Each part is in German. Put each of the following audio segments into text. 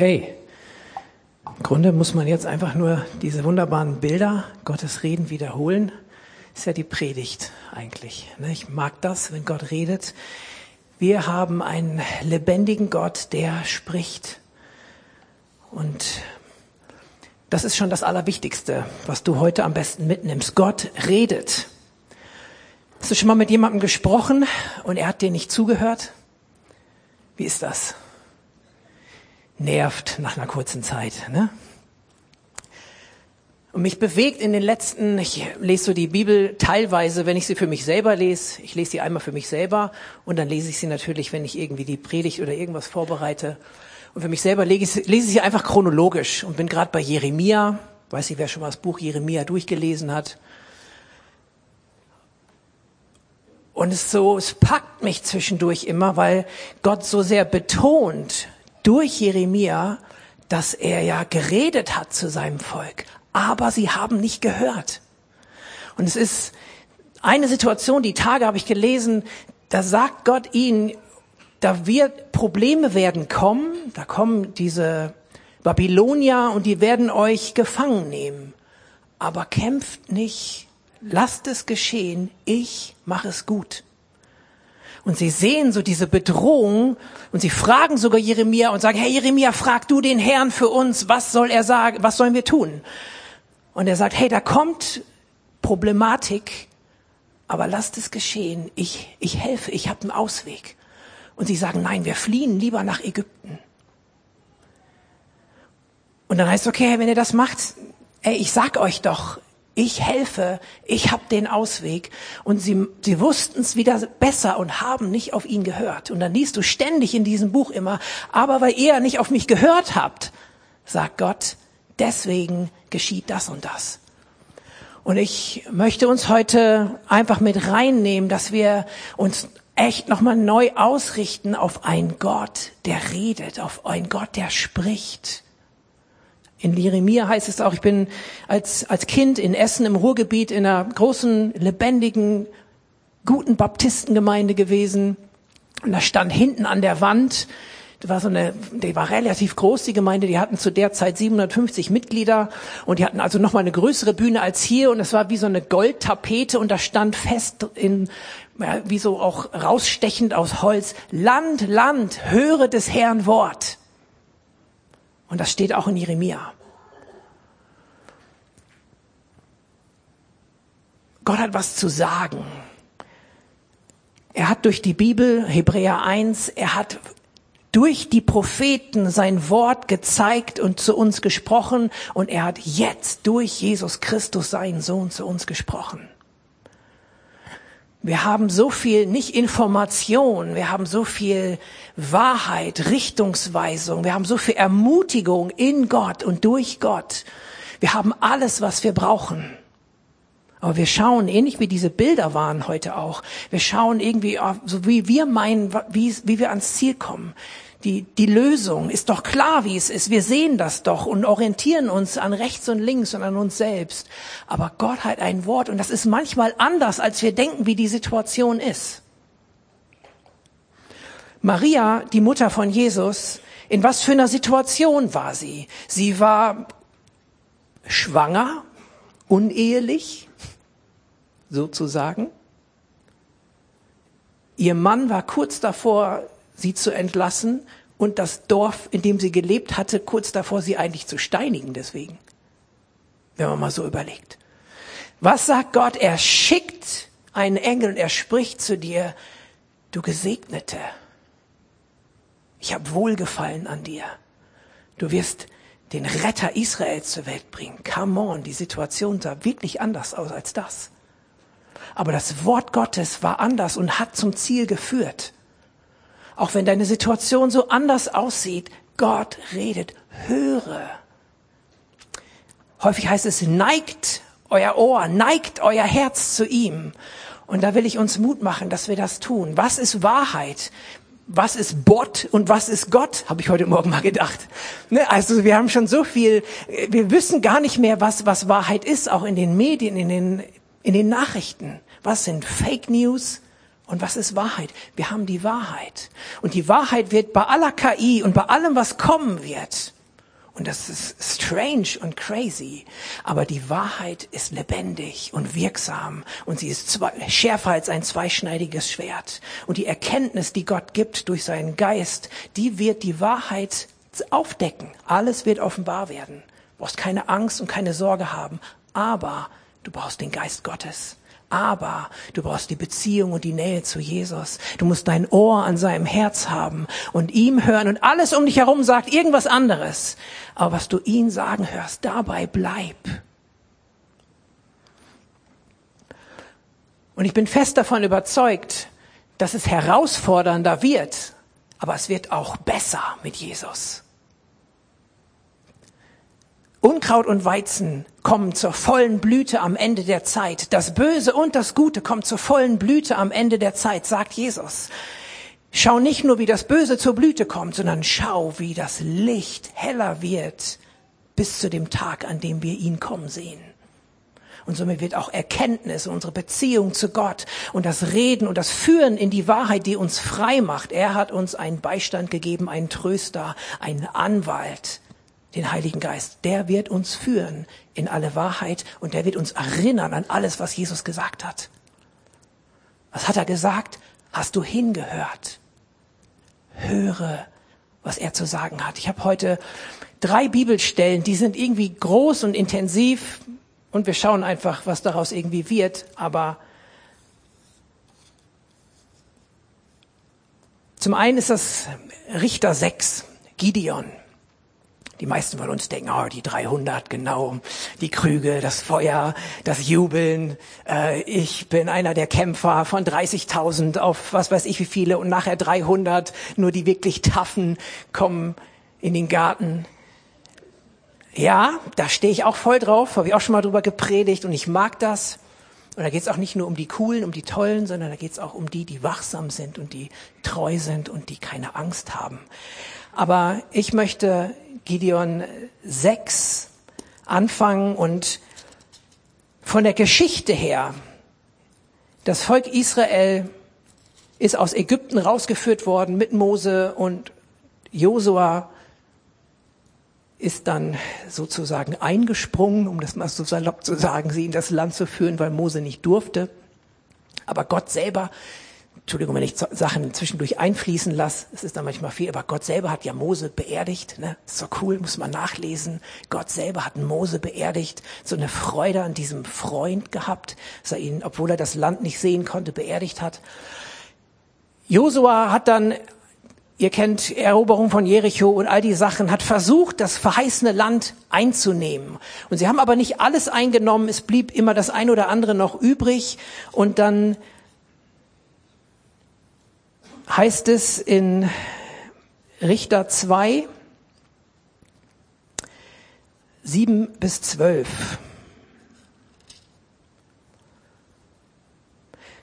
Okay. Im Grunde muss man jetzt einfach nur diese wunderbaren Bilder Gottes Reden wiederholen. Ist ja die Predigt eigentlich. Ne? Ich mag das, wenn Gott redet. Wir haben einen lebendigen Gott, der spricht. Und das ist schon das Allerwichtigste, was du heute am besten mitnimmst. Gott redet. Hast du schon mal mit jemandem gesprochen und er hat dir nicht zugehört? Wie ist das? Nervt nach einer kurzen Zeit. Ne? Und mich bewegt in den letzten, ich lese so die Bibel teilweise, wenn ich sie für mich selber lese. Ich lese sie einmal für mich selber und dann lese ich sie natürlich, wenn ich irgendwie die Predigt oder irgendwas vorbereite. Und für mich selber lese ich, lese ich sie einfach chronologisch und bin gerade bei Jeremia. Weiß nicht, wer schon mal das Buch Jeremia durchgelesen hat. Und es so, es packt mich zwischendurch immer, weil Gott so sehr betont, durch Jeremia, dass er ja geredet hat zu seinem Volk, aber sie haben nicht gehört. Und es ist eine Situation, die Tage habe ich gelesen, da sagt Gott ihnen, da wird Probleme werden kommen, da kommen diese Babylonier und die werden euch gefangen nehmen. Aber kämpft nicht, lasst es geschehen, ich mache es gut. Und sie sehen so diese Bedrohung und sie fragen sogar Jeremia und sagen, Herr Jeremia, frag du den Herrn für uns, was soll er sagen, was sollen wir tun? Und er sagt, hey, da kommt Problematik, aber lasst es geschehen, ich, ich helfe, ich habe einen Ausweg. Und sie sagen, nein, wir fliehen lieber nach Ägypten. Und dann heißt es, okay, wenn ihr das macht, ey, ich sag euch doch, ich helfe, ich habe den Ausweg. Und sie, sie wussten es wieder besser und haben nicht auf ihn gehört. Und dann liest du ständig in diesem Buch immer, aber weil ihr nicht auf mich gehört habt, sagt Gott, deswegen geschieht das und das. Und ich möchte uns heute einfach mit reinnehmen, dass wir uns echt nochmal neu ausrichten auf einen Gott, der redet, auf einen Gott, der spricht. In Jeremia heißt es auch, ich bin als, als Kind in Essen im Ruhrgebiet in einer großen, lebendigen, guten Baptistengemeinde gewesen. Und da stand hinten an der Wand, das war so eine, die war relativ groß, die Gemeinde, die hatten zu der Zeit 750 Mitglieder und die hatten also nochmal eine größere Bühne als hier und es war wie so eine Goldtapete und da stand fest in, ja, wie so auch rausstechend aus Holz, Land, Land, höre des Herrn Wort. Und das steht auch in Jeremia. Gott hat was zu sagen. Er hat durch die Bibel, Hebräer 1, er hat durch die Propheten sein Wort gezeigt und zu uns gesprochen und er hat jetzt durch Jesus Christus seinen Sohn zu uns gesprochen. Wir haben so viel, nicht Information, wir haben so viel Wahrheit, Richtungsweisung, wir haben so viel Ermutigung in Gott und durch Gott. Wir haben alles, was wir brauchen. Aber wir schauen, ähnlich wie diese Bilder waren heute auch, wir schauen irgendwie, so wie wir meinen, wie, wie wir ans Ziel kommen die, die Lösung ist doch klar, wie es ist. Wir sehen das doch und orientieren uns an rechts und links und an uns selbst. Aber Gott hat ein Wort und das ist manchmal anders, als wir denken, wie die Situation ist. Maria, die Mutter von Jesus, in was für einer Situation war sie? Sie war schwanger, unehelich, sozusagen. Ihr Mann war kurz davor, sie zu entlassen und das Dorf, in dem sie gelebt hatte, kurz davor, sie eigentlich zu steinigen deswegen. Wenn man mal so überlegt. Was sagt Gott? Er schickt einen Engel und er spricht zu dir, du Gesegnete. Ich habe Wohlgefallen an dir. Du wirst den Retter Israels zur Welt bringen. Come on, die Situation sah wirklich anders aus als das. Aber das Wort Gottes war anders und hat zum Ziel geführt. Auch wenn deine Situation so anders aussieht, Gott redet, höre. Häufig heißt es, neigt euer Ohr, neigt euer Herz zu ihm. Und da will ich uns Mut machen, dass wir das tun. Was ist Wahrheit? Was ist Bot und was ist Gott? Habe ich heute Morgen mal gedacht. Ne? Also wir haben schon so viel, wir wissen gar nicht mehr, was, was Wahrheit ist, auch in den Medien, in den, in den Nachrichten. Was sind Fake News Und was ist Wahrheit? Wir haben die Wahrheit. Und die Wahrheit wird bei aller KI und bei allem, was kommen wird, und das ist strange und crazy. Aber die Wahrheit ist lebendig und wirksam. Und sie ist schärfer als ein zweischneidiges Schwert. Und die Erkenntnis, die Gott gibt durch seinen Geist, die wird die Wahrheit aufdecken. Alles wird offenbar werden. Du brauchst keine Angst und keine Sorge haben. Aber du brauchst den Geist Gottes. Aber du brauchst die Beziehung und die Nähe zu Jesus. Du musst dein Ohr an seinem Herz haben und ihm hören und alles um dich herum sagt irgendwas anderes. Aber was du ihn sagen hörst, dabei bleib. Und ich bin fest davon überzeugt, dass es herausfordernder wird, aber es wird auch besser mit Jesus. Unkraut und Weizen kommen zur vollen Blüte am Ende der Zeit. Das Böse und das Gute kommt zur vollen Blüte am Ende der Zeit, sagt Jesus. Schau nicht nur, wie das Böse zur Blüte kommt, sondern schau, wie das Licht heller wird bis zu dem Tag, an dem wir ihn kommen sehen. Und somit wird auch Erkenntnis, unsere Beziehung zu Gott und das Reden und das Führen in die Wahrheit, die uns frei macht. Er hat uns einen Beistand gegeben, einen Tröster, einen Anwalt, den Heiligen Geist. Der wird uns führen in alle Wahrheit und der wird uns erinnern an alles, was Jesus gesagt hat. Was hat er gesagt? Hast du hingehört? Höre, was er zu sagen hat. Ich habe heute drei Bibelstellen, die sind irgendwie groß und intensiv und wir schauen einfach, was daraus irgendwie wird. Aber zum einen ist das Richter 6, Gideon. Die meisten von uns denken, oh, die 300, genau, die Krüge, das Feuer, das Jubeln. Äh, ich bin einer der Kämpfer von 30.000 auf was weiß ich wie viele und nachher 300. Nur die wirklich Taffen kommen in den Garten. Ja, da stehe ich auch voll drauf, habe ich auch schon mal drüber gepredigt und ich mag das. Und da geht es auch nicht nur um die Coolen, um die Tollen, sondern da geht es auch um die, die wachsam sind und die treu sind und die keine Angst haben. Aber ich möchte Gideon 6 anfangen und von der Geschichte her, das Volk Israel ist aus Ägypten rausgeführt worden mit Mose und Josua ist dann sozusagen eingesprungen, um das mal so salopp zu sagen, sie in das Land zu führen, weil Mose nicht durfte. Aber Gott selber Entschuldigung, wenn ich Sachen zwischendurch einfließen lasse, es ist dann manchmal viel, aber Gott selber hat ja Mose beerdigt, ne? So cool, muss man nachlesen. Gott selber hat Mose beerdigt, so eine Freude an diesem Freund gehabt, dass er ihn, obwohl er das Land nicht sehen konnte, beerdigt hat. Josua hat dann, ihr kennt Eroberung von Jericho und all die Sachen, hat versucht, das verheißene Land einzunehmen. Und sie haben aber nicht alles eingenommen, es blieb immer das ein oder andere noch übrig und dann heißt es in Richter 2, 7 bis 12.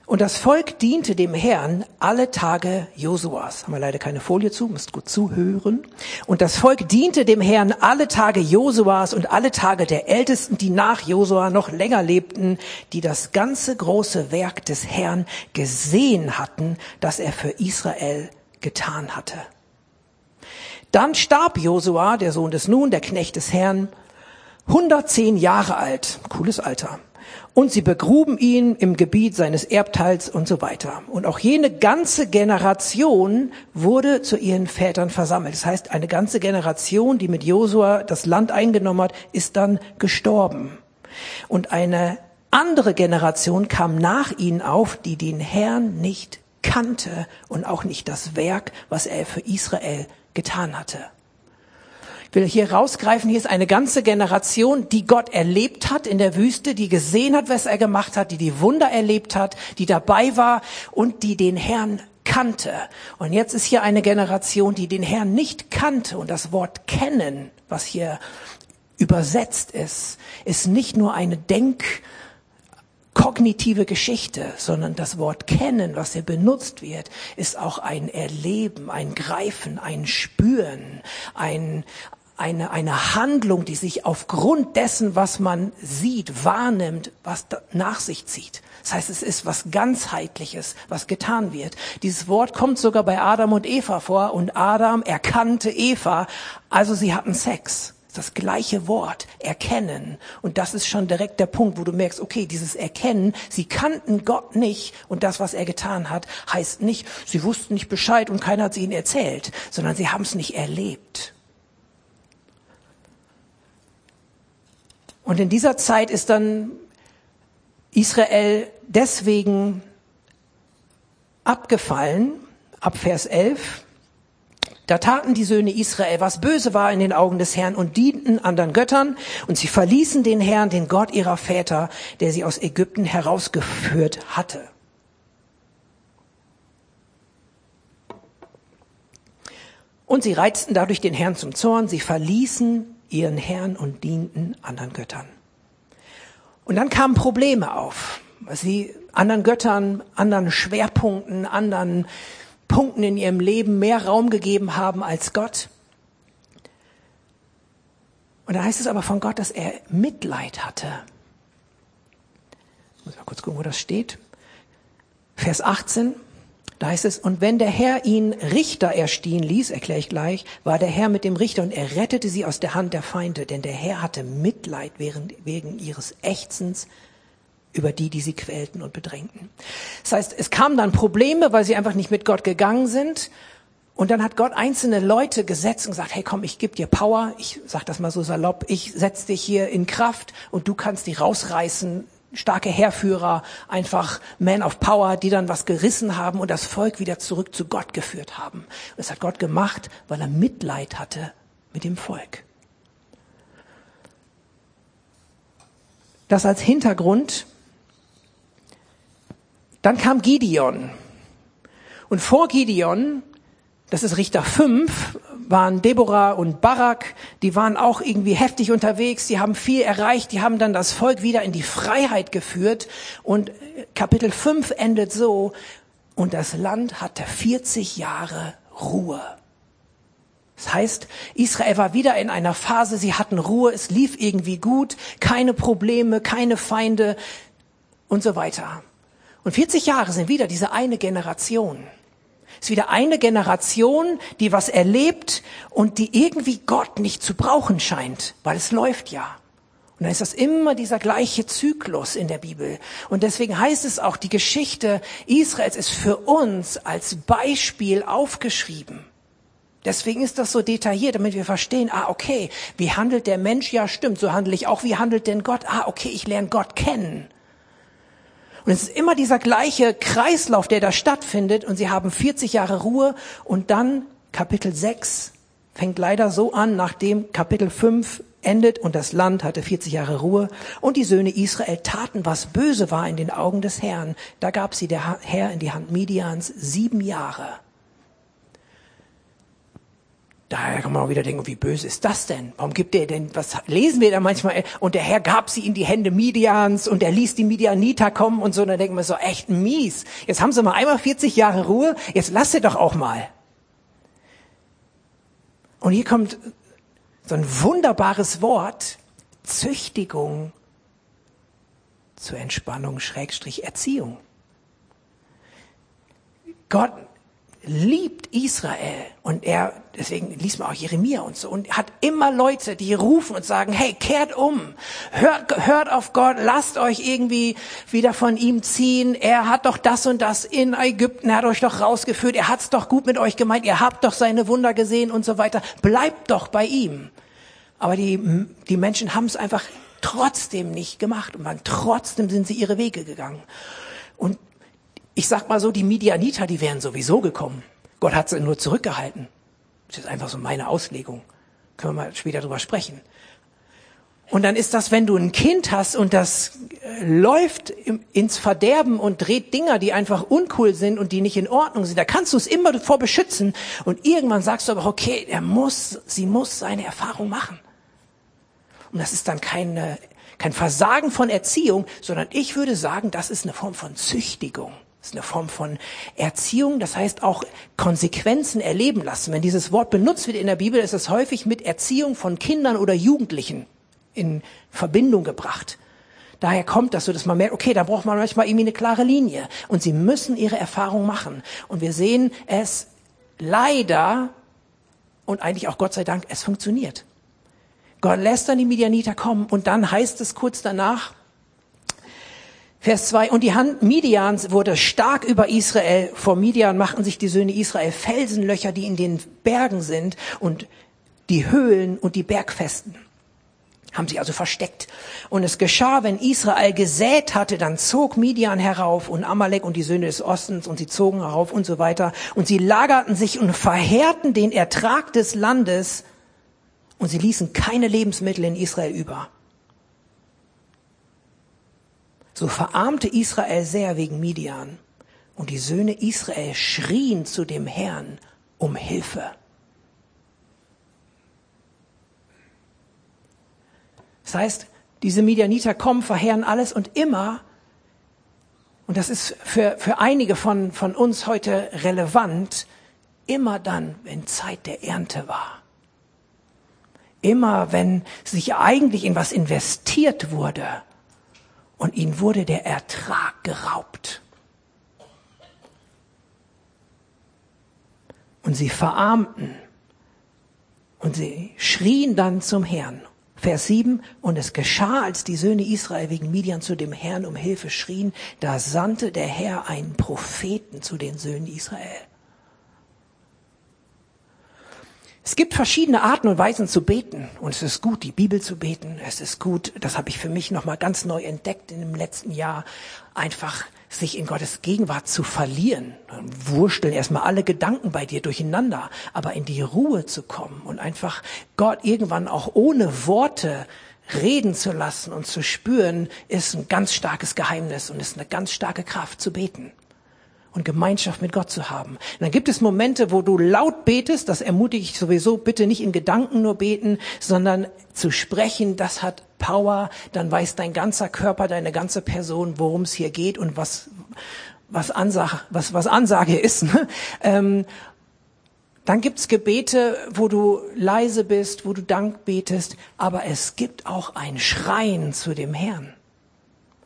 Und das Volk diente dem Herrn alle Tage Josuas. Haben wir leider keine Folie zu, müsst gut zuhören. Und das Volk diente dem Herrn alle Tage Josuas und alle Tage der Ältesten, die nach Josua noch länger lebten, die das ganze große Werk des Herrn gesehen hatten, das er für Israel getan hatte. Dann starb Josua, der Sohn des Nun, der Knecht des Herrn, 110 Jahre alt. Cooles Alter und sie begruben ihn im Gebiet seines Erbteils und so weiter. Und auch jene ganze Generation wurde zu ihren Vätern versammelt. Das heißt, eine ganze Generation, die mit Josua das Land eingenommen hat, ist dann gestorben. Und eine andere Generation kam nach ihnen auf, die den Herrn nicht kannte und auch nicht das Werk, was er für Israel getan hatte will hier rausgreifen, hier ist eine ganze Generation, die Gott erlebt hat in der Wüste, die gesehen hat, was er gemacht hat, die die Wunder erlebt hat, die dabei war und die den Herrn kannte. Und jetzt ist hier eine Generation, die den Herrn nicht kannte und das Wort kennen, was hier übersetzt ist, ist nicht nur eine Denk- kognitive Geschichte, sondern das Wort kennen, was hier benutzt wird, ist auch ein Erleben, ein Greifen, ein Spüren, ein, eine, eine Handlung, die sich aufgrund dessen, was man sieht, wahrnimmt, was nach sich zieht. Das heißt, es ist was ganzheitliches, was getan wird. Dieses Wort kommt sogar bei Adam und Eva vor und Adam erkannte Eva, also sie hatten Sex. Das gleiche Wort, erkennen. Und das ist schon direkt der Punkt, wo du merkst, okay, dieses Erkennen, sie kannten Gott nicht und das, was er getan hat, heißt nicht, sie wussten nicht Bescheid und keiner hat sie ihnen erzählt, sondern sie haben es nicht erlebt. Und in dieser Zeit ist dann Israel deswegen abgefallen, ab Vers 11. Da taten die Söhne Israel, was böse war in den Augen des Herrn und dienten anderen Göttern und sie verließen den Herrn, den Gott ihrer Väter, der sie aus Ägypten herausgeführt hatte. Und sie reizten dadurch den Herrn zum Zorn, sie verließen ihren Herrn und dienten anderen Göttern. Und dann kamen Probleme auf, weil sie anderen Göttern, anderen Schwerpunkten, anderen Punkten in ihrem Leben mehr Raum gegeben haben als Gott. Und da heißt es aber von Gott, dass er Mitleid hatte. Ich muss mal kurz gucken, wo das steht. Vers 18. Da heißt es, und wenn der Herr ihn Richter erstehen ließ, erkläre ich gleich, war der Herr mit dem Richter und er rettete sie aus der Hand der Feinde, denn der Herr hatte Mitleid wegen ihres Ächzens über die, die sie quälten und bedrängten. Das heißt, es kamen dann Probleme, weil sie einfach nicht mit Gott gegangen sind. Und dann hat Gott einzelne Leute gesetzt und gesagt, hey komm, ich gebe dir Power, ich sag das mal so salopp, ich setz dich hier in Kraft und du kannst die rausreißen, starke Heerführer, einfach Men of Power, die dann was gerissen haben und das Volk wieder zurück zu Gott geführt haben. Und das hat Gott gemacht, weil er Mitleid hatte mit dem Volk. Das als Hintergrund. Dann kam Gideon. Und vor Gideon, das ist Richter 5, waren Deborah und Barak, die waren auch irgendwie heftig unterwegs, die haben viel erreicht, die haben dann das Volk wieder in die Freiheit geführt und Kapitel 5 endet so, und das Land hatte 40 Jahre Ruhe. Das heißt, Israel war wieder in einer Phase, sie hatten Ruhe, es lief irgendwie gut, keine Probleme, keine Feinde und so weiter. Und 40 Jahre sind wieder diese eine Generation. Ist wieder eine Generation, die was erlebt und die irgendwie Gott nicht zu brauchen scheint, weil es läuft ja. Und dann ist das immer dieser gleiche Zyklus in der Bibel. Und deswegen heißt es auch, die Geschichte Israels ist für uns als Beispiel aufgeschrieben. Deswegen ist das so detailliert, damit wir verstehen, ah, okay, wie handelt der Mensch? Ja, stimmt, so handle ich auch. Wie handelt denn Gott? Ah, okay, ich lerne Gott kennen. Und es ist immer dieser gleiche Kreislauf, der da stattfindet. Und sie haben 40 Jahre Ruhe. Und dann Kapitel 6 fängt leider so an, nachdem Kapitel 5 endet und das Land hatte 40 Jahre Ruhe. Und die Söhne Israel taten, was böse war in den Augen des Herrn. Da gab sie der Herr in die Hand Midians sieben Jahre. Daher kann man auch wieder denken, wie böse ist das denn? Warum gibt er denn, was lesen wir da manchmal? Und der Herr gab sie in die Hände Midians und er ließ die Midianiter kommen und so. Und dann denken wir so, echt mies. Jetzt haben sie mal einmal 40 Jahre Ruhe, jetzt lasst sie doch auch mal. Und hier kommt so ein wunderbares Wort, Züchtigung zur Entspannung, Schrägstrich Erziehung. Gott liebt Israel. Und er, deswegen liest man auch Jeremia und so, und hat immer Leute, die rufen und sagen, hey, kehrt um, hört, hört auf Gott, lasst euch irgendwie wieder von ihm ziehen, er hat doch das und das in Ägypten, er hat euch doch rausgeführt, er hat's doch gut mit euch gemeint, ihr habt doch seine Wunder gesehen und so weiter, bleibt doch bei ihm. Aber die, die Menschen haben es einfach trotzdem nicht gemacht. Und man, trotzdem sind sie ihre Wege gegangen. Und ich sag mal so, die Midianiter, die wären sowieso gekommen. Gott hat sie nur zurückgehalten. Das ist einfach so meine Auslegung. Können wir mal später drüber sprechen. Und dann ist das, wenn du ein Kind hast und das äh, läuft ins Verderben und dreht Dinger, die einfach uncool sind und die nicht in Ordnung sind, da kannst du es immer davor beschützen. Und irgendwann sagst du aber, okay, er muss, sie muss seine Erfahrung machen. Und das ist dann keine, kein Versagen von Erziehung, sondern ich würde sagen, das ist eine Form von Züchtigung. Das ist eine Form von Erziehung, das heißt auch Konsequenzen erleben lassen. Wenn dieses Wort benutzt wird in der Bibel, ist es häufig mit Erziehung von Kindern oder Jugendlichen in Verbindung gebracht. Daher kommt das so, dass man merkt, okay, da braucht man manchmal irgendwie eine klare Linie. Und sie müssen ihre Erfahrung machen. Und wir sehen es leider und eigentlich auch Gott sei Dank, es funktioniert. Gott lässt dann die Midianiter kommen und dann heißt es kurz danach, Vers 2, und die Hand Midians wurde stark über Israel. Vor Midian machten sich die Söhne Israel Felsenlöcher, die in den Bergen sind und die Höhlen und die Bergfesten. Haben sich also versteckt. Und es geschah, wenn Israel gesät hatte, dann zog Midian herauf und Amalek und die Söhne des Ostens und sie zogen herauf und so weiter. Und sie lagerten sich und verheerten den Ertrag des Landes und sie ließen keine Lebensmittel in Israel über. So verarmte Israel sehr wegen Midian. Und die Söhne Israel schrien zu dem Herrn um Hilfe. Das heißt, diese Midianiter kommen, verheeren alles und immer, und das ist für, für einige von, von uns heute relevant, immer dann, wenn Zeit der Ernte war. Immer wenn sich eigentlich in was investiert wurde und ihnen wurde der Ertrag geraubt. Und sie verarmten und sie schrien dann zum Herrn. Vers 7, und es geschah, als die Söhne Israel wegen Midian zu dem Herrn um Hilfe schrien, da sandte der Herr einen Propheten zu den Söhnen Israel. Es gibt verschiedene Arten und Weisen zu beten und es ist gut, die Bibel zu beten. Es ist gut, das habe ich für mich nochmal ganz neu entdeckt in dem letzten Jahr, einfach sich in Gottes Gegenwart zu verlieren. Dann wursteln erstmal alle Gedanken bei dir durcheinander, aber in die Ruhe zu kommen und einfach Gott irgendwann auch ohne Worte reden zu lassen und zu spüren, ist ein ganz starkes Geheimnis und ist eine ganz starke Kraft zu beten und Gemeinschaft mit Gott zu haben. Und dann gibt es Momente, wo du laut betest, das ermutige ich sowieso, bitte nicht in Gedanken nur beten, sondern zu sprechen, das hat Power, dann weiß dein ganzer Körper, deine ganze Person, worum es hier geht und was, was, Ansage, was, was Ansage ist. Ne? Ähm, dann gibt's Gebete, wo du leise bist, wo du Dank betest, aber es gibt auch ein Schreien zu dem Herrn.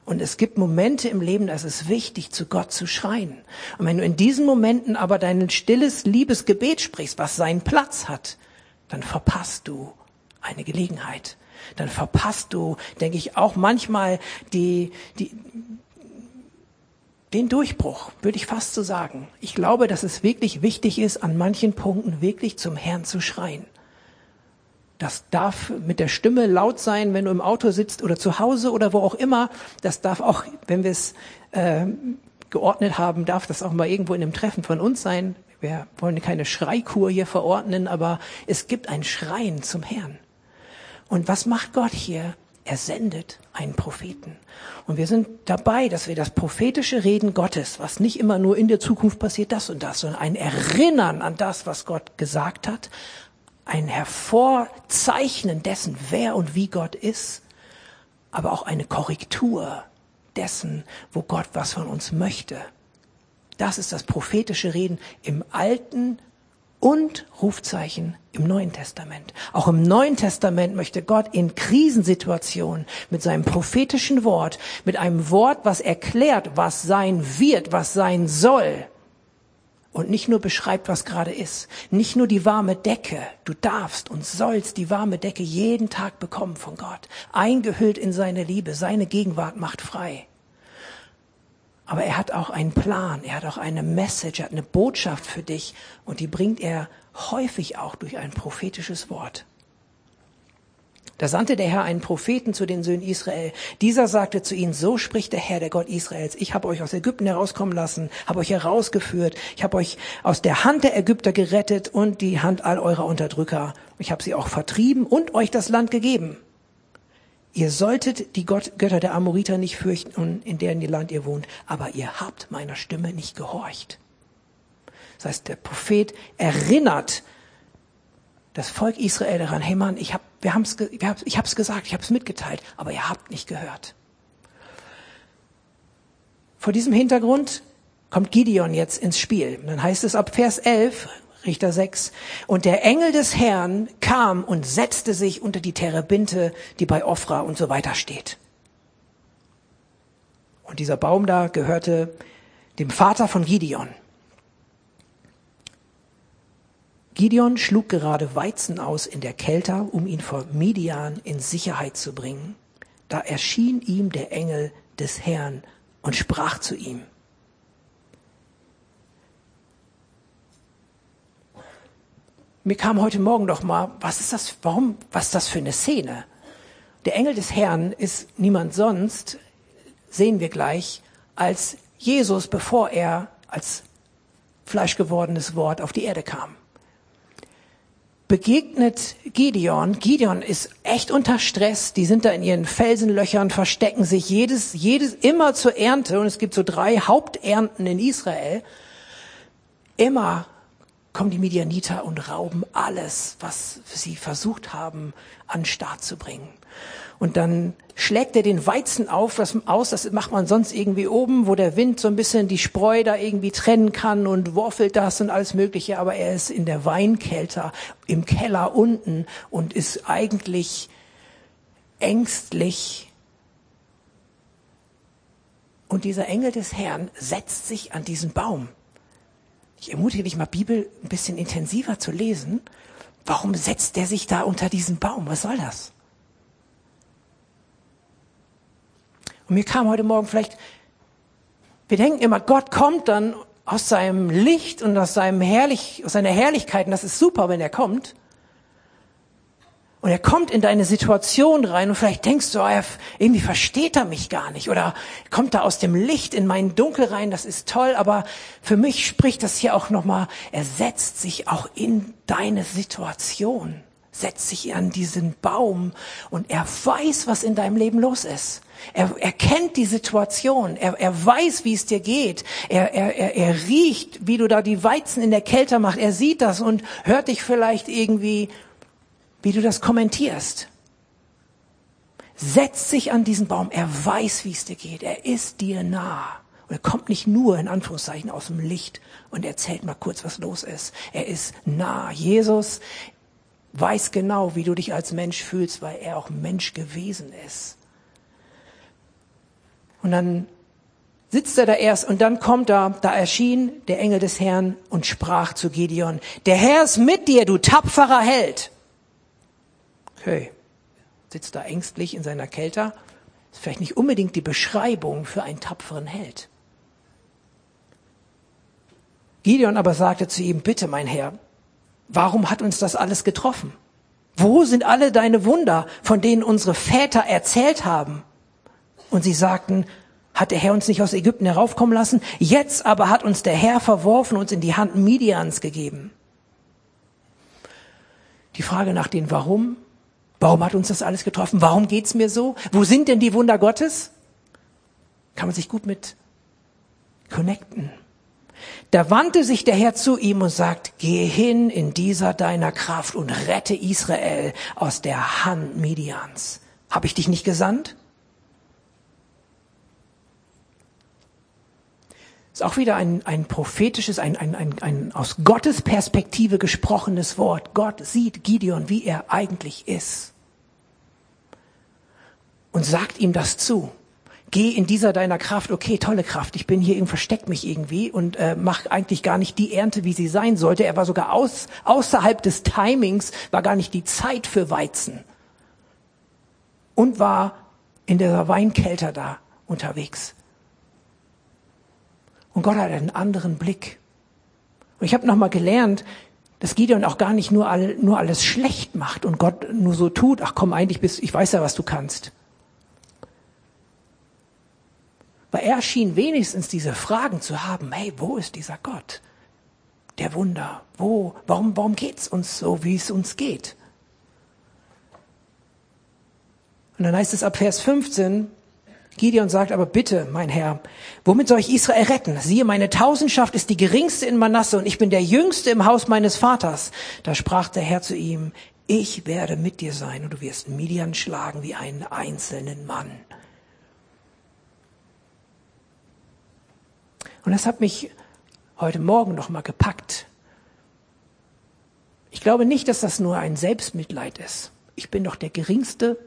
Und es gibt Momente im Leben, da ist es wichtig, zu Gott zu schreien. Und wenn du in diesen Momenten aber dein stilles Liebesgebet sprichst, was seinen Platz hat, dann verpasst du eine Gelegenheit. Dann verpasst du, denke ich, auch manchmal die, die, den Durchbruch, würde ich fast so sagen. Ich glaube, dass es wirklich wichtig ist, an manchen Punkten wirklich zum Herrn zu schreien. Das darf mit der Stimme laut sein, wenn du im Auto sitzt oder zu Hause oder wo auch immer. Das darf auch, wenn wir es äh, geordnet haben, darf das auch mal irgendwo in einem Treffen von uns sein. Wir wollen keine Schreikur hier verordnen, aber es gibt ein Schreien zum Herrn. Und was macht Gott hier? Er sendet einen Propheten. Und wir sind dabei, dass wir das prophetische Reden Gottes, was nicht immer nur in der Zukunft passiert, das und das, sondern ein Erinnern an das, was Gott gesagt hat, ein Hervorzeichnen dessen, wer und wie Gott ist, aber auch eine Korrektur dessen, wo Gott was von uns möchte. Das ist das prophetische Reden im Alten und Rufzeichen im Neuen Testament. Auch im Neuen Testament möchte Gott in Krisensituationen mit seinem prophetischen Wort, mit einem Wort, was erklärt, was sein wird, was sein soll, und nicht nur beschreibt, was gerade ist, nicht nur die warme Decke, du darfst und sollst die warme Decke jeden Tag bekommen von Gott, eingehüllt in seine Liebe, seine Gegenwart macht frei. Aber er hat auch einen Plan, er hat auch eine Message, er hat eine Botschaft für dich. Und die bringt er häufig auch durch ein prophetisches Wort. Da sandte der Herr einen Propheten zu den Söhnen Israel. Dieser sagte zu ihnen, so spricht der Herr, der Gott Israels, ich habe euch aus Ägypten herauskommen lassen, habe euch herausgeführt, ich habe euch aus der Hand der Ägypter gerettet und die Hand all eurer Unterdrücker. Ich habe sie auch vertrieben und euch das Land gegeben. Ihr solltet die Gott, Götter der Amoriter nicht fürchten, in deren Land ihr wohnt, aber ihr habt meiner Stimme nicht gehorcht. Das heißt, der Prophet erinnert das Volk Israel daran, hey Mann, ich habe wir haben's, wir hab, ich habe es gesagt, ich habe es mitgeteilt, aber ihr habt nicht gehört. Vor diesem Hintergrund kommt Gideon jetzt ins Spiel. Dann heißt es ab Vers 11, Richter 6, und der Engel des Herrn kam und setzte sich unter die Terebinte, die bei Ophra und so weiter steht. Und dieser Baum da gehörte dem Vater von Gideon. Gideon schlug gerade Weizen aus in der Kälte, um ihn vor Midian in Sicherheit zu bringen. Da erschien ihm der Engel des Herrn und sprach zu ihm. Mir kam heute Morgen doch mal, was ist das, warum, was ist das für eine Szene? Der Engel des Herrn ist niemand sonst, sehen wir gleich, als Jesus, bevor er als fleischgewordenes Wort auf die Erde kam begegnet Gideon. Gideon ist echt unter Stress. Die sind da in ihren Felsenlöchern, verstecken sich jedes, jedes, immer zur Ernte. Und es gibt so drei Haupternten in Israel. Immer kommen die Midianiter und rauben alles, was sie versucht haben, an den Start zu bringen. Und dann schlägt er den Weizen auf, das, aus, das macht man sonst irgendwie oben, wo der Wind so ein bisschen die Spreu da irgendwie trennen kann und worfelt das und alles Mögliche, aber er ist in der Weinkelter im Keller unten und ist eigentlich ängstlich. Und dieser Engel des Herrn setzt sich an diesen Baum. Ich ermutige dich mal, Bibel ein bisschen intensiver zu lesen. Warum setzt er sich da unter diesen Baum? Was soll das? Und mir kam heute Morgen vielleicht, wir denken immer, Gott kommt dann aus seinem Licht und aus seinem Herrlich, aus seiner Herrlichkeit, und das ist super, wenn er kommt. Und er kommt in deine Situation rein und vielleicht denkst du, oh, irgendwie versteht er mich gar nicht oder kommt da aus dem Licht in mein Dunkel rein, das ist toll, aber für mich spricht das hier auch nochmal, er setzt sich auch in deine Situation, setzt sich an diesen Baum und er weiß, was in deinem Leben los ist. Er, er kennt die Situation. Er, er weiß, wie es dir geht. Er, er, er, er riecht, wie du da die Weizen in der Kälte machst. Er sieht das und hört dich vielleicht irgendwie, wie du das kommentierst. Setz sich an diesen Baum. Er weiß, wie es dir geht. Er ist dir nah. Und er kommt nicht nur in Anführungszeichen aus dem Licht und erzählt mal kurz, was los ist. Er ist nah. Jesus weiß genau, wie du dich als Mensch fühlst, weil er auch Mensch gewesen ist. Und dann sitzt er da erst und dann kommt er, da erschien der Engel des Herrn und sprach zu Gideon, der Herr ist mit dir, du tapferer Held. Okay, sitzt da ängstlich in seiner Kälte. Ist vielleicht nicht unbedingt die Beschreibung für einen tapferen Held. Gideon aber sagte zu ihm, bitte mein Herr, warum hat uns das alles getroffen? Wo sind alle deine Wunder, von denen unsere Väter erzählt haben? Und sie sagten, hat der Herr uns nicht aus Ägypten heraufkommen lassen? Jetzt aber hat uns der Herr verworfen, uns in die Hand Midians gegeben. Die Frage nach dem Warum. Warum hat uns das alles getroffen? Warum geht's mir so? Wo sind denn die Wunder Gottes? Kann man sich gut mit connecten. Da wandte sich der Herr zu ihm und sagt, gehe hin in dieser deiner Kraft und rette Israel aus der Hand Midians. Habe ich dich nicht gesandt? ist auch wieder ein, ein prophetisches, ein, ein, ein, ein aus Gottes Perspektive gesprochenes Wort. Gott sieht Gideon, wie er eigentlich ist. Und sagt ihm das zu. Geh in dieser deiner Kraft, okay, tolle Kraft, ich bin hier, versteck mich irgendwie und äh, mach eigentlich gar nicht die Ernte, wie sie sein sollte. Er war sogar aus, außerhalb des Timings, war gar nicht die Zeit für Weizen. Und war in der Weinkelter da unterwegs. Und Gott hat einen anderen Blick. Und ich habe nochmal gelernt, dass Gideon auch gar nicht nur, all, nur alles schlecht macht und Gott nur so tut, ach komm, eigentlich bist, ich weiß ja, was du kannst. Weil er schien wenigstens diese Fragen zu haben, hey, wo ist dieser Gott? Der Wunder, wo, warum, warum geht's uns so, wie es uns geht? Und dann heißt es ab Vers 15, Gideon sagt aber bitte, mein Herr, womit soll ich Israel retten? Siehe, meine Tausendschaft ist die geringste in Manasse und ich bin der jüngste im Haus meines Vaters. Da sprach der Herr zu ihm, ich werde mit dir sein und du wirst Midian schlagen wie einen einzelnen Mann. Und das hat mich heute Morgen noch mal gepackt. Ich glaube nicht, dass das nur ein Selbstmitleid ist. Ich bin doch der geringste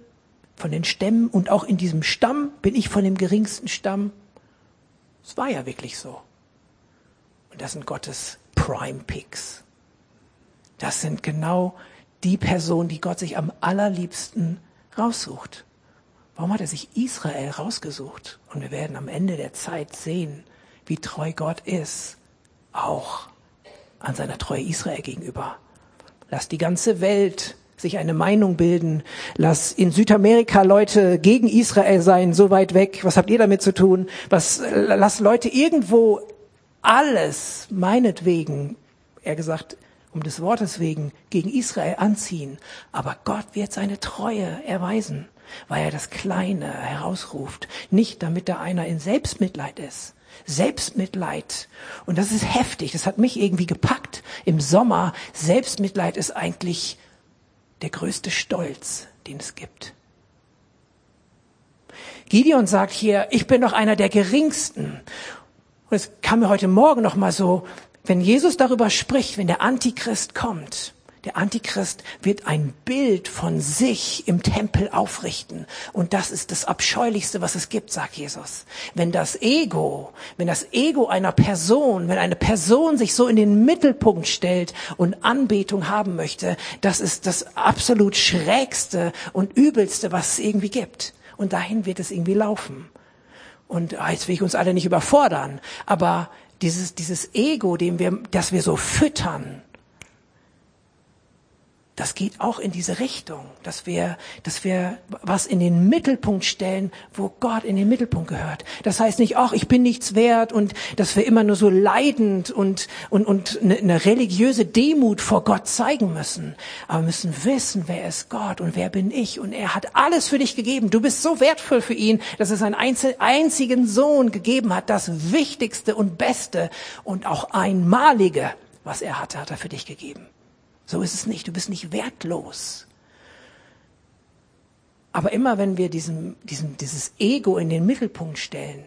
von den Stämmen und auch in diesem Stamm bin ich von dem geringsten Stamm. Es war ja wirklich so. Und das sind Gottes Prime Picks. Das sind genau die Personen, die Gott sich am allerliebsten raussucht. Warum hat er sich Israel rausgesucht? Und wir werden am Ende der Zeit sehen, wie treu Gott ist, auch an seiner Treue Israel gegenüber. Lass die ganze Welt sich eine Meinung bilden. Lass in Südamerika Leute gegen Israel sein, so weit weg. Was habt ihr damit zu tun? Was, lass Leute irgendwo alles meinetwegen, er gesagt, um des Wortes wegen, gegen Israel anziehen. Aber Gott wird seine Treue erweisen, weil er das Kleine herausruft. Nicht damit da einer in Selbstmitleid ist. Selbstmitleid. Und das ist heftig. Das hat mich irgendwie gepackt im Sommer. Selbstmitleid ist eigentlich der größte Stolz, den es gibt. Gideon sagt hier, ich bin doch einer der geringsten. Und es kam mir heute Morgen noch mal so, wenn Jesus darüber spricht, wenn der Antichrist kommt, der Antichrist wird ein Bild von sich im Tempel aufrichten. Und das ist das Abscheulichste, was es gibt, sagt Jesus. Wenn das Ego, wenn das Ego einer Person, wenn eine Person sich so in den Mittelpunkt stellt und Anbetung haben möchte, das ist das absolut Schrägste und Übelste, was es irgendwie gibt. Und dahin wird es irgendwie laufen. Und jetzt will ich uns alle nicht überfordern, aber dieses, dieses Ego, dem wir, das wir so füttern, das geht auch in diese Richtung, dass wir, dass wir was in den Mittelpunkt stellen, wo Gott in den Mittelpunkt gehört. Das heißt nicht, ach, ich bin nichts wert und dass wir immer nur so leidend und, und, und eine, eine religiöse Demut vor Gott zeigen müssen. Aber wir müssen wissen, wer ist Gott und wer bin ich und er hat alles für dich gegeben. Du bist so wertvoll für ihn, dass er seinen einzigen Sohn gegeben hat, das Wichtigste und Beste und auch einmalige, was er hatte, hat er für dich gegeben. So ist es nicht. Du bist nicht wertlos. Aber immer wenn wir diesen, diesen, dieses Ego in den Mittelpunkt stellen,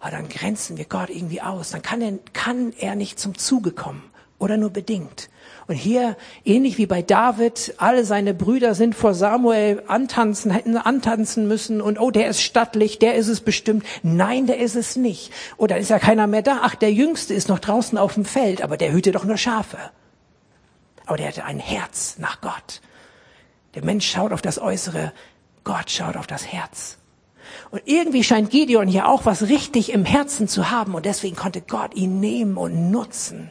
ah, dann grenzen wir Gott irgendwie aus. Dann kann er, kann er nicht zum Zuge kommen oder nur bedingt. Und hier, ähnlich wie bei David, alle seine Brüder sind vor Samuel antanzen, hätten antanzen müssen und oh, der ist stattlich, der ist es bestimmt. Nein, der ist es nicht. Oder oh, ist ja keiner mehr da. Ach, der Jüngste ist noch draußen auf dem Feld, aber der hüte doch nur Schafe aber der hatte ein Herz nach Gott. Der Mensch schaut auf das Äußere, Gott schaut auf das Herz. Und irgendwie scheint Gideon hier auch was richtig im Herzen zu haben und deswegen konnte Gott ihn nehmen und nutzen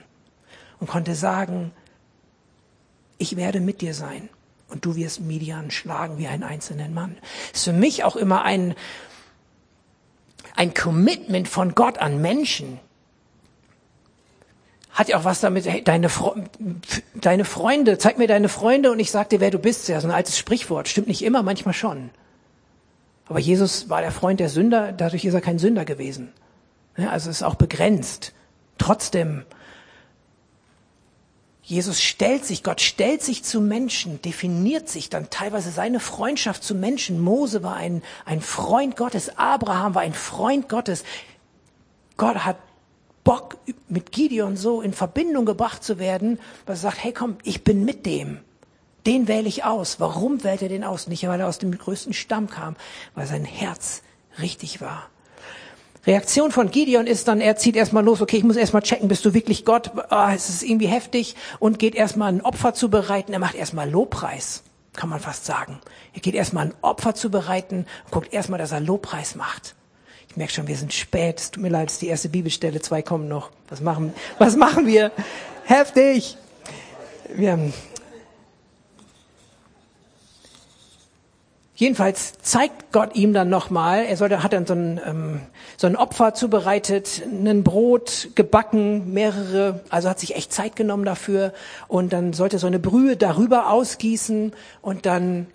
und konnte sagen, ich werde mit dir sein und du wirst Midian schlagen wie einen einzelnen Mann. Das ist für mich auch immer ein, ein Commitment von Gott an Menschen hat ja auch was damit, hey, deine, deine Freunde, zeig mir deine Freunde und ich sag dir, wer du bist. Ja, so ein altes Sprichwort. Stimmt nicht immer, manchmal schon. Aber Jesus war der Freund der Sünder, dadurch ist er kein Sünder gewesen. Ja, also ist auch begrenzt. Trotzdem, Jesus stellt sich, Gott stellt sich zu Menschen, definiert sich dann teilweise seine Freundschaft zu Menschen. Mose war ein, ein Freund Gottes, Abraham war ein Freund Gottes. Gott hat Bock, mit Gideon so in Verbindung gebracht zu werden, weil er sagt, hey komm, ich bin mit dem. Den wähle ich aus. Warum wählt er den aus? Nicht, weil er aus dem größten Stamm kam, weil sein Herz richtig war. Reaktion von Gideon ist dann, er zieht erstmal los, okay, ich muss erstmal checken, bist du wirklich Gott? Oh, es ist irgendwie heftig und geht erstmal ein Opfer zu bereiten. Er macht erstmal Lobpreis, kann man fast sagen. Er geht erstmal ein Opfer zu bereiten guckt erstmal, dass er Lobpreis macht. Ich merke schon, wir sind spät. Es tut mir leid, es ist die erste Bibelstelle. Zwei kommen noch. Was machen, was machen wir? Heftig. Wir Jedenfalls zeigt Gott ihm dann nochmal, er sollte, hat dann so ein, ähm, so ein Opfer zubereitet, ein Brot gebacken, mehrere, also hat sich echt Zeit genommen dafür und dann sollte so eine Brühe darüber ausgießen und dann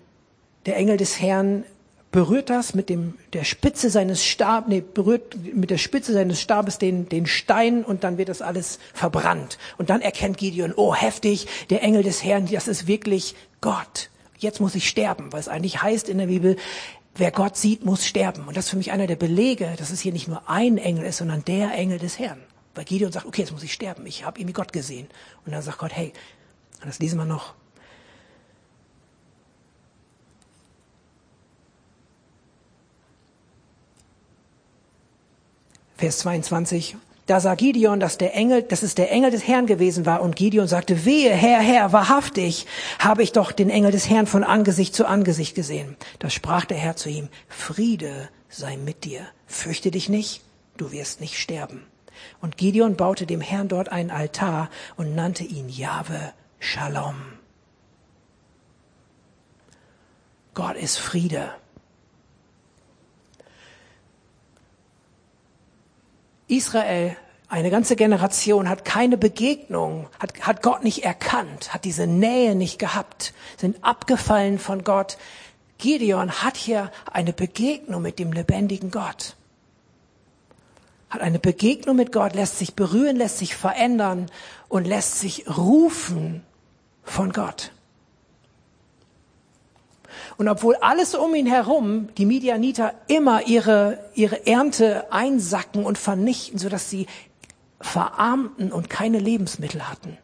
der Engel des Herrn berührt das mit dem, der Spitze seines Stabs, nee, berührt mit der Spitze seines Stabes den, den Stein und dann wird das alles verbrannt. Und dann erkennt Gideon, oh, heftig, der Engel des Herrn, das ist wirklich Gott. Jetzt muss ich sterben, weil es eigentlich heißt in der Bibel, wer Gott sieht, muss sterben. Und das ist für mich einer der Belege, dass es hier nicht nur ein Engel ist, sondern der Engel des Herrn. Weil Gideon sagt, okay, jetzt muss ich sterben, ich habe irgendwie Gott gesehen. Und dann sagt Gott, hey, das lesen wir noch. Vers 22. Da sah Gideon, dass der Engel, dass es der Engel des Herrn gewesen war und Gideon sagte, wehe, Herr, Herr, wahrhaftig habe ich doch den Engel des Herrn von Angesicht zu Angesicht gesehen. Da sprach der Herr zu ihm, Friede sei mit dir, fürchte dich nicht, du wirst nicht sterben. Und Gideon baute dem Herrn dort einen Altar und nannte ihn Jahwe Shalom. Gott ist Friede. Israel, eine ganze Generation hat keine Begegnung, hat, hat Gott nicht erkannt, hat diese Nähe nicht gehabt, sind abgefallen von Gott. Gideon hat hier eine Begegnung mit dem lebendigen Gott. Hat eine Begegnung mit Gott, lässt sich berühren, lässt sich verändern und lässt sich rufen von Gott. Und obwohl alles um ihn herum, die Midianiter, immer ihre, ihre Ernte einsacken und vernichten, sodass sie verarmten und keine Lebensmittel hatten.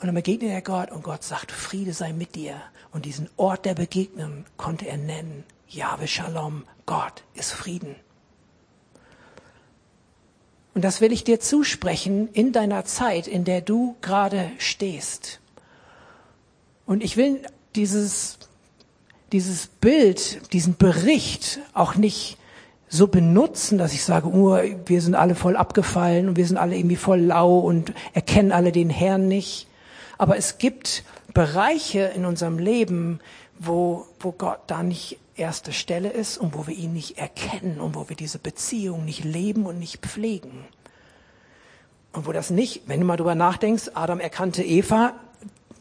Und dann begegnet er Gott und Gott sagt, Friede sei mit dir. Und diesen Ort der Begegnung konnte er nennen, Jahwe Shalom, Gott ist Frieden. Und das will ich dir zusprechen in deiner Zeit, in der du gerade stehst. Und ich will dieses, dieses Bild, diesen Bericht auch nicht so benutzen, dass ich sage, oh, wir sind alle voll abgefallen und wir sind alle irgendwie voll lau und erkennen alle den Herrn nicht. Aber es gibt Bereiche in unserem Leben, wo, wo Gott da nicht erste Stelle ist und wo wir ihn nicht erkennen und wo wir diese Beziehung nicht leben und nicht pflegen. Und wo das nicht, wenn du mal drüber nachdenkst, Adam erkannte Eva,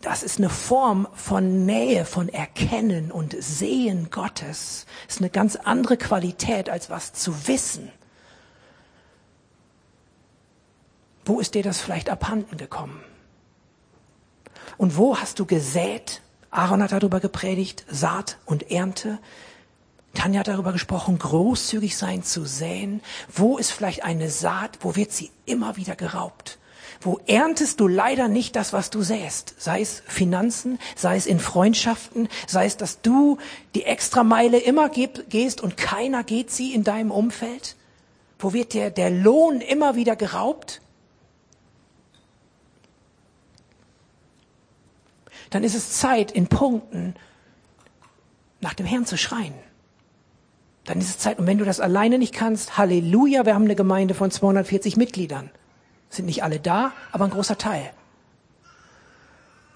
das ist eine Form von Nähe, von Erkennen und Sehen Gottes. Das ist eine ganz andere Qualität, als was zu wissen. Wo ist dir das vielleicht abhanden gekommen? Und wo hast du gesät? Aaron hat darüber gepredigt, Saat und Ernte. Tanja hat darüber gesprochen, großzügig sein zu säen. Wo ist vielleicht eine Saat, wo wird sie immer wieder geraubt? Wo erntest du leider nicht das, was du säst. Sei es Finanzen, sei es in Freundschaften, sei es, dass du die Extrameile immer gehst und keiner geht sie in deinem Umfeld. Wo wird dir der Lohn immer wieder geraubt? Dann ist es Zeit, in Punkten nach dem Herrn zu schreien. Dann ist es Zeit, und wenn du das alleine nicht kannst, Halleluja, wir haben eine Gemeinde von 240 Mitgliedern. Sind nicht alle da, aber ein großer Teil.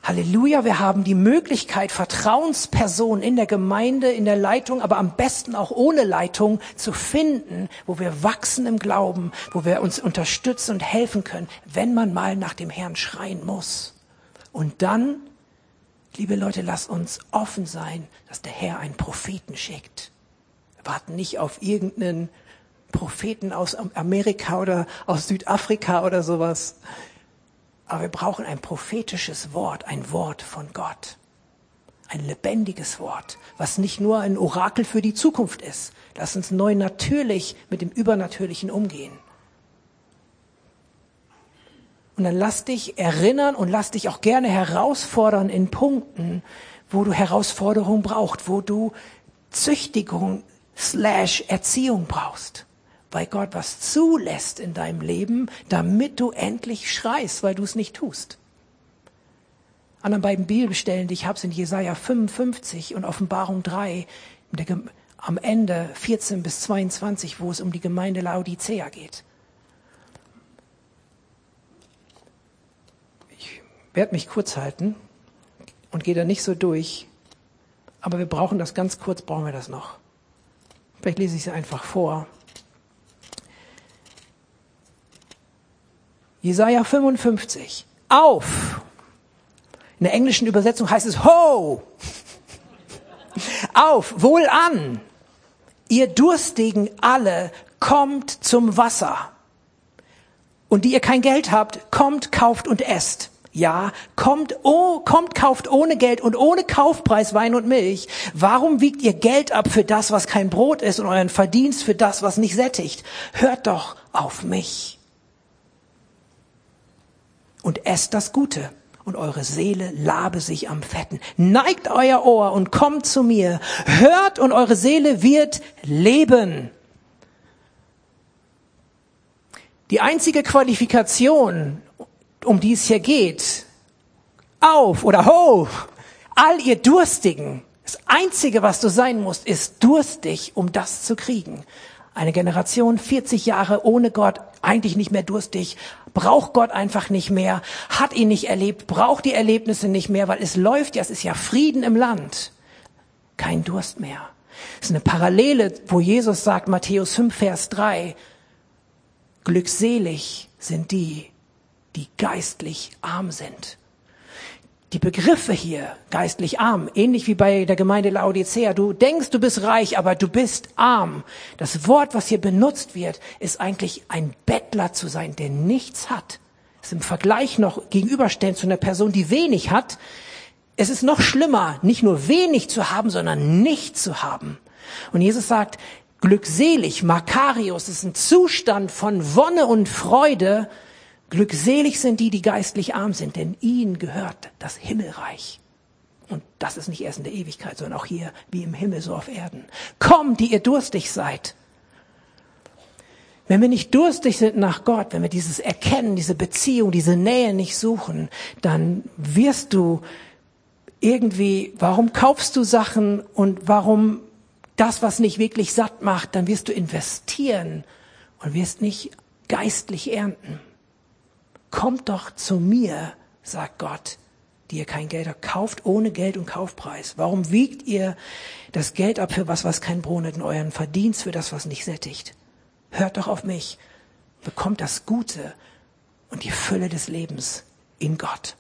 Halleluja, wir haben die Möglichkeit, Vertrauenspersonen in der Gemeinde, in der Leitung, aber am besten auch ohne Leitung zu finden, wo wir wachsen im Glauben, wo wir uns unterstützen und helfen können, wenn man mal nach dem Herrn schreien muss. Und dann, liebe Leute, lasst uns offen sein, dass der Herr einen Propheten schickt. Wir warten nicht auf irgendeinen Propheten aus Amerika oder aus Südafrika oder sowas. Aber wir brauchen ein prophetisches Wort, ein Wort von Gott. Ein lebendiges Wort, was nicht nur ein Orakel für die Zukunft ist. Lass uns neu natürlich mit dem Übernatürlichen umgehen. Und dann lass dich erinnern und lass dich auch gerne herausfordern in Punkten, wo du Herausforderung brauchst, wo du Züchtigung slash Erziehung brauchst weil Gott was zulässt in deinem Leben, damit du endlich schreist, weil du es nicht tust. Anderen beiden Bibelstellen, die ich habe, sind Jesaja 55 und Offenbarung 3, am Ende 14 bis 22, wo es um die Gemeinde Laodicea geht. Ich werde mich kurz halten und gehe da nicht so durch, aber wir brauchen das ganz kurz, brauchen wir das noch. Vielleicht lese ich es einfach vor. Jesaja 55. Auf. In der englischen Übersetzung heißt es Ho. Auf, wohl an. Ihr Durstigen alle, kommt zum Wasser. Und die ihr kein Geld habt, kommt, kauft und esst. Ja, kommt, oh, kommt, kauft ohne Geld und ohne Kaufpreis Wein und Milch. Warum wiegt ihr Geld ab für das, was kein Brot ist und euren Verdienst für das, was nicht sättigt? Hört doch auf mich. Und esst das Gute und eure Seele labe sich am Fetten. Neigt euer Ohr und kommt zu mir. Hört und eure Seele wird leben. Die einzige Qualifikation, um die es hier geht, auf oder ho, all ihr Durstigen, das Einzige, was du sein musst, ist durstig, um das zu kriegen. Eine Generation, 40 Jahre ohne Gott, eigentlich nicht mehr durstig, braucht Gott einfach nicht mehr, hat ihn nicht erlebt, braucht die Erlebnisse nicht mehr, weil es läuft ja, es ist ja Frieden im Land. Kein Durst mehr. Es ist eine Parallele, wo Jesus sagt, Matthäus 5, Vers 3, Glückselig sind die, die geistlich arm sind. Die Begriffe hier, geistlich arm, ähnlich wie bei der Gemeinde Laodicea. Du denkst, du bist reich, aber du bist arm. Das Wort, was hier benutzt wird, ist eigentlich ein Bettler zu sein, der nichts hat. Ist im Vergleich noch gegenüberstellen zu einer Person, die wenig hat. Es ist noch schlimmer, nicht nur wenig zu haben, sondern nicht zu haben. Und Jesus sagt, glückselig, Makarios, ist ein Zustand von Wonne und Freude. Glückselig sind die, die geistlich arm sind, denn ihnen gehört das Himmelreich. Und das ist nicht erst in der Ewigkeit, sondern auch hier wie im Himmel so auf Erden. Kommt, die ihr durstig seid. Wenn wir nicht durstig sind nach Gott, wenn wir dieses Erkennen, diese Beziehung, diese Nähe nicht suchen, dann wirst du irgendwie, warum kaufst du Sachen und warum das, was nicht wirklich satt macht, dann wirst du investieren und wirst nicht geistlich ernten. Kommt doch zu mir, sagt Gott, die ihr kein Geld habt. Kauft ohne Geld und Kaufpreis. Warum wiegt ihr das Geld ab für was, was kein Brot hat, und euren Verdienst für das, was nicht sättigt? Hört doch auf mich. Bekommt das Gute und die Fülle des Lebens in Gott.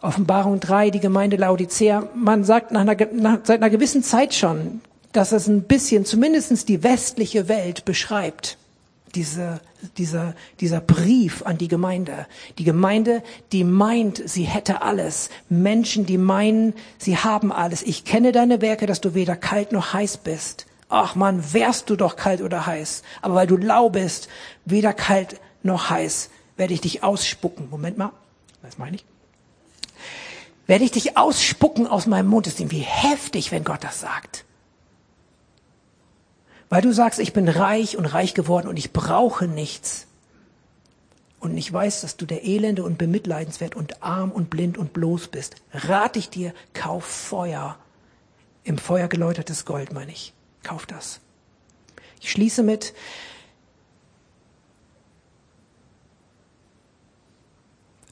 Offenbarung 3, die Gemeinde Laodicea, man sagt nach einer, nach, seit einer gewissen Zeit schon, dass es ein bisschen, zumindestens die westliche Welt beschreibt. Diese, dieser, dieser Brief an die Gemeinde. Die Gemeinde, die meint, sie hätte alles. Menschen, die meinen, sie haben alles. Ich kenne deine Werke, dass du weder kalt noch heiß bist. Ach man, wärst du doch kalt oder heiß. Aber weil du lau bist, weder kalt noch heiß, werde ich dich ausspucken. Moment mal. Was meine ich? werde ich dich ausspucken aus meinem Mund. Das ist irgendwie heftig, wenn Gott das sagt. Weil du sagst, ich bin reich und reich geworden und ich brauche nichts. Und ich weiß, dass du der Elende und bemitleidenswert und arm und blind und bloß bist. Rat ich dir, kauf Feuer. Im Feuer geläutertes Gold, meine ich. Kauf das. Ich schließe mit,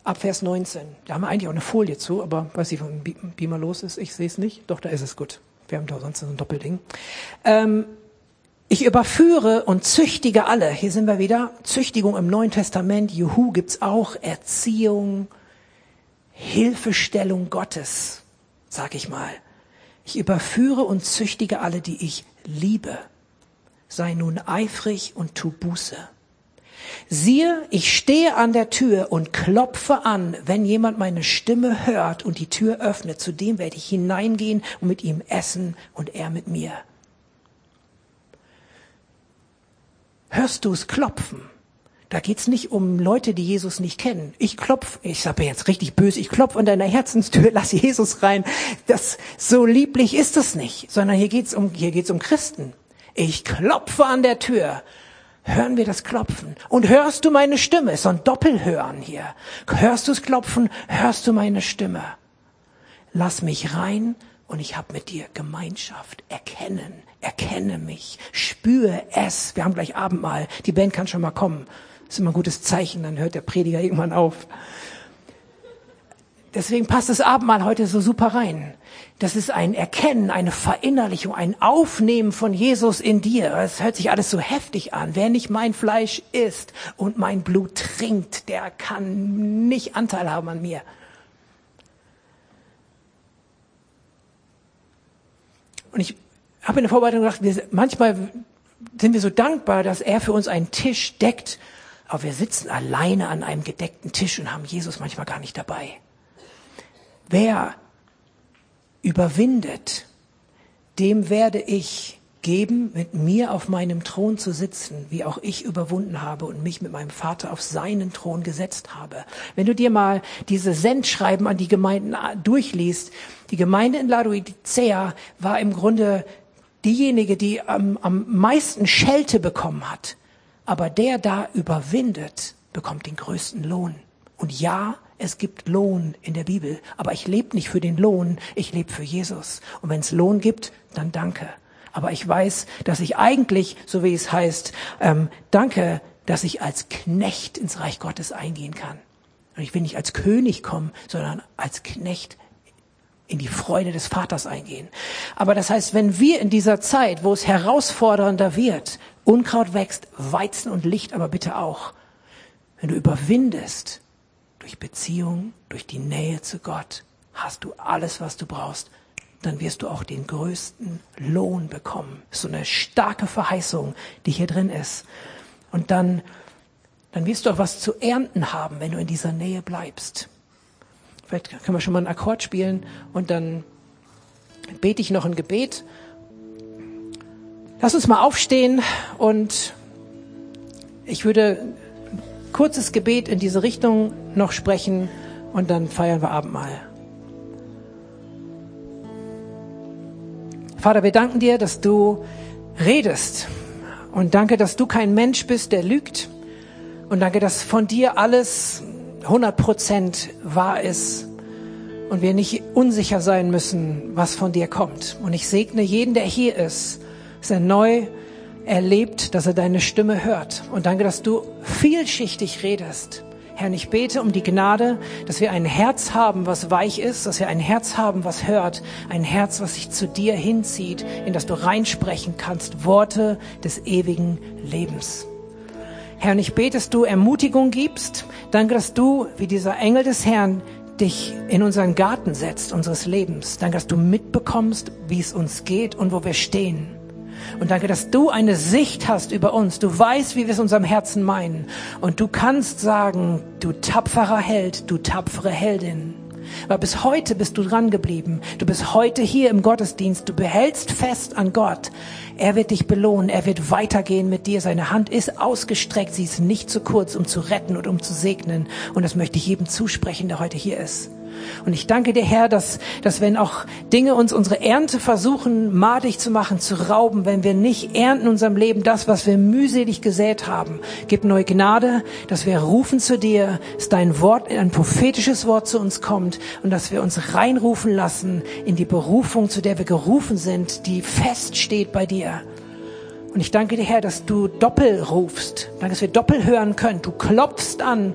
ab Vers 19. Da haben wir eigentlich auch eine Folie zu, aber weiß ich, von Beamer los ist, ich sehe es nicht. Doch, da ist es gut. Wir haben da sonst so ein Doppelding. Ähm, ich überführe und züchtige alle. Hier sind wir wieder. Züchtigung im Neuen Testament. Juhu gibt's auch. Erziehung, Hilfestellung Gottes, sag ich mal. Ich überführe und züchtige alle, die ich liebe. Sei nun eifrig und tu Buße. Siehe, ich stehe an der Tür und klopfe an. Wenn jemand meine Stimme hört und die Tür öffnet, zu dem werde ich hineingehen und mit ihm essen und er mit mir. Hörst du es klopfen? Da geht's nicht um Leute, die Jesus nicht kennen. Ich klopf, ich sage jetzt richtig böse, ich klopf an deiner Herzenstür, lass Jesus rein. Das so lieblich ist es nicht, sondern hier geht's um hier geht's um Christen. Ich klopfe an der Tür hören wir das Klopfen. Und hörst du meine Stimme? Ist so ein Doppelhören hier. Hörst du es klopfen? Hörst du meine Stimme? Lass mich rein und ich habe mit dir Gemeinschaft. Erkennen, erkenne mich, spüre es. Wir haben gleich Abendmahl. Die Band kann schon mal kommen. Das ist immer ein gutes Zeichen, dann hört der Prediger irgendwann auf. Deswegen passt das Abendmahl heute so super rein. Das ist ein Erkennen, eine Verinnerlichung, ein Aufnehmen von Jesus in dir. Es hört sich alles so heftig an. Wer nicht mein Fleisch isst und mein Blut trinkt, der kann nicht Anteil haben an mir. Und ich habe in der Vorbereitung gedacht, wir, manchmal sind wir so dankbar, dass er für uns einen Tisch deckt Aber wir sitzen alleine an einem gedeckten Tisch und haben Jesus manchmal gar nicht dabei. Wer überwindet, dem werde ich geben, mit mir auf meinem Thron zu sitzen, wie auch ich überwunden habe und mich mit meinem Vater auf seinen Thron gesetzt habe. Wenn du dir mal diese Sendschreiben an die Gemeinden durchliest, die Gemeinde in Laodicea war im Grunde diejenige, die am, am meisten Schelte bekommen hat. Aber der da überwindet, bekommt den größten Lohn. Und ja, es gibt Lohn in der Bibel, aber ich lebe nicht für den Lohn, ich lebe für Jesus. Und wenn es Lohn gibt, dann danke. Aber ich weiß, dass ich eigentlich, so wie es heißt, ähm, danke, dass ich als Knecht ins Reich Gottes eingehen kann. Und ich will nicht als König kommen, sondern als Knecht in die Freude des Vaters eingehen. Aber das heißt, wenn wir in dieser Zeit, wo es herausfordernder wird, Unkraut wächst, Weizen und Licht aber bitte auch, wenn du überwindest durch Beziehung, durch die Nähe zu Gott, hast du alles, was du brauchst, dann wirst du auch den größten Lohn bekommen. So eine starke Verheißung, die hier drin ist. Und dann, dann wirst du auch was zu ernten haben, wenn du in dieser Nähe bleibst. Vielleicht können wir schon mal einen Akkord spielen und dann bete ich noch ein Gebet. Lass uns mal aufstehen und ich würde ein kurzes Gebet in diese Richtung noch sprechen und dann feiern wir Abendmahl. Vater, wir danken dir, dass du redest. Und danke, dass du kein Mensch bist, der lügt. Und danke, dass von dir alles 100 Prozent wahr ist. Und wir nicht unsicher sein müssen, was von dir kommt. Und ich segne jeden, der hier ist, dass er neu erlebt, dass er deine Stimme hört. Und danke, dass du vielschichtig redest. Herr, ich bete um die Gnade, dass wir ein Herz haben, was weich ist, dass wir ein Herz haben, was hört, ein Herz, was sich zu dir hinzieht, in das du reinsprechen kannst, Worte des ewigen Lebens. Herr, ich bete, dass du Ermutigung gibst. Danke, dass du, wie dieser Engel des Herrn, dich in unseren Garten setzt, unseres Lebens. Danke, dass du mitbekommst, wie es uns geht und wo wir stehen. Und danke, dass du eine Sicht hast über uns. Du weißt, wie wir es unserem Herzen meinen. Und du kannst sagen, du tapferer Held, du tapfere Heldin. Aber bis heute bist du dran geblieben. Du bist heute hier im Gottesdienst. Du behältst fest an Gott. Er wird dich belohnen. Er wird weitergehen mit dir. Seine Hand ist ausgestreckt. Sie ist nicht zu kurz, um zu retten und um zu segnen. Und das möchte ich jedem zusprechen, der heute hier ist. Und ich danke dir, Herr, dass, dass wenn auch Dinge uns unsere Ernte versuchen, madig zu machen, zu rauben, wenn wir nicht ernten in unserem Leben das, was wir mühselig gesät haben, gib neue Gnade, dass wir rufen zu dir, dass dein Wort, ein prophetisches Wort zu uns kommt und dass wir uns reinrufen lassen in die Berufung, zu der wir gerufen sind, die feststeht bei dir. Und ich danke dir, Herr, dass du doppel rufst. Danke, dass wir doppel hören können. Du klopfst an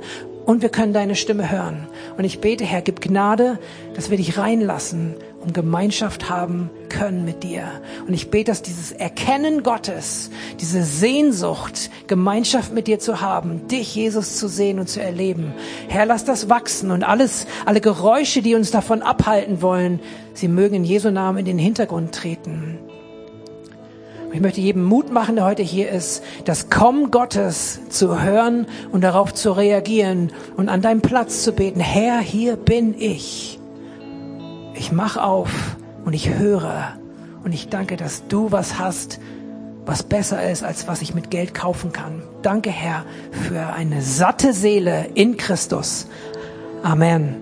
und wir können deine Stimme hören. Und ich bete, Herr, gib Gnade, dass wir dich reinlassen und Gemeinschaft haben können mit dir. Und ich bete, dass dieses Erkennen Gottes, diese Sehnsucht, Gemeinschaft mit dir zu haben, dich, Jesus, zu sehen und zu erleben. Herr, lass das wachsen und alles, alle Geräusche, die uns davon abhalten wollen, sie mögen in Jesu Namen in den Hintergrund treten. Ich möchte jedem Mut machen, der heute hier ist, das Kommen Gottes zu hören und darauf zu reagieren und an deinem Platz zu beten. Herr, hier bin ich. Ich mach auf und ich höre und ich danke, dass du was hast, was besser ist, als was ich mit Geld kaufen kann. Danke, Herr, für eine satte Seele in Christus. Amen.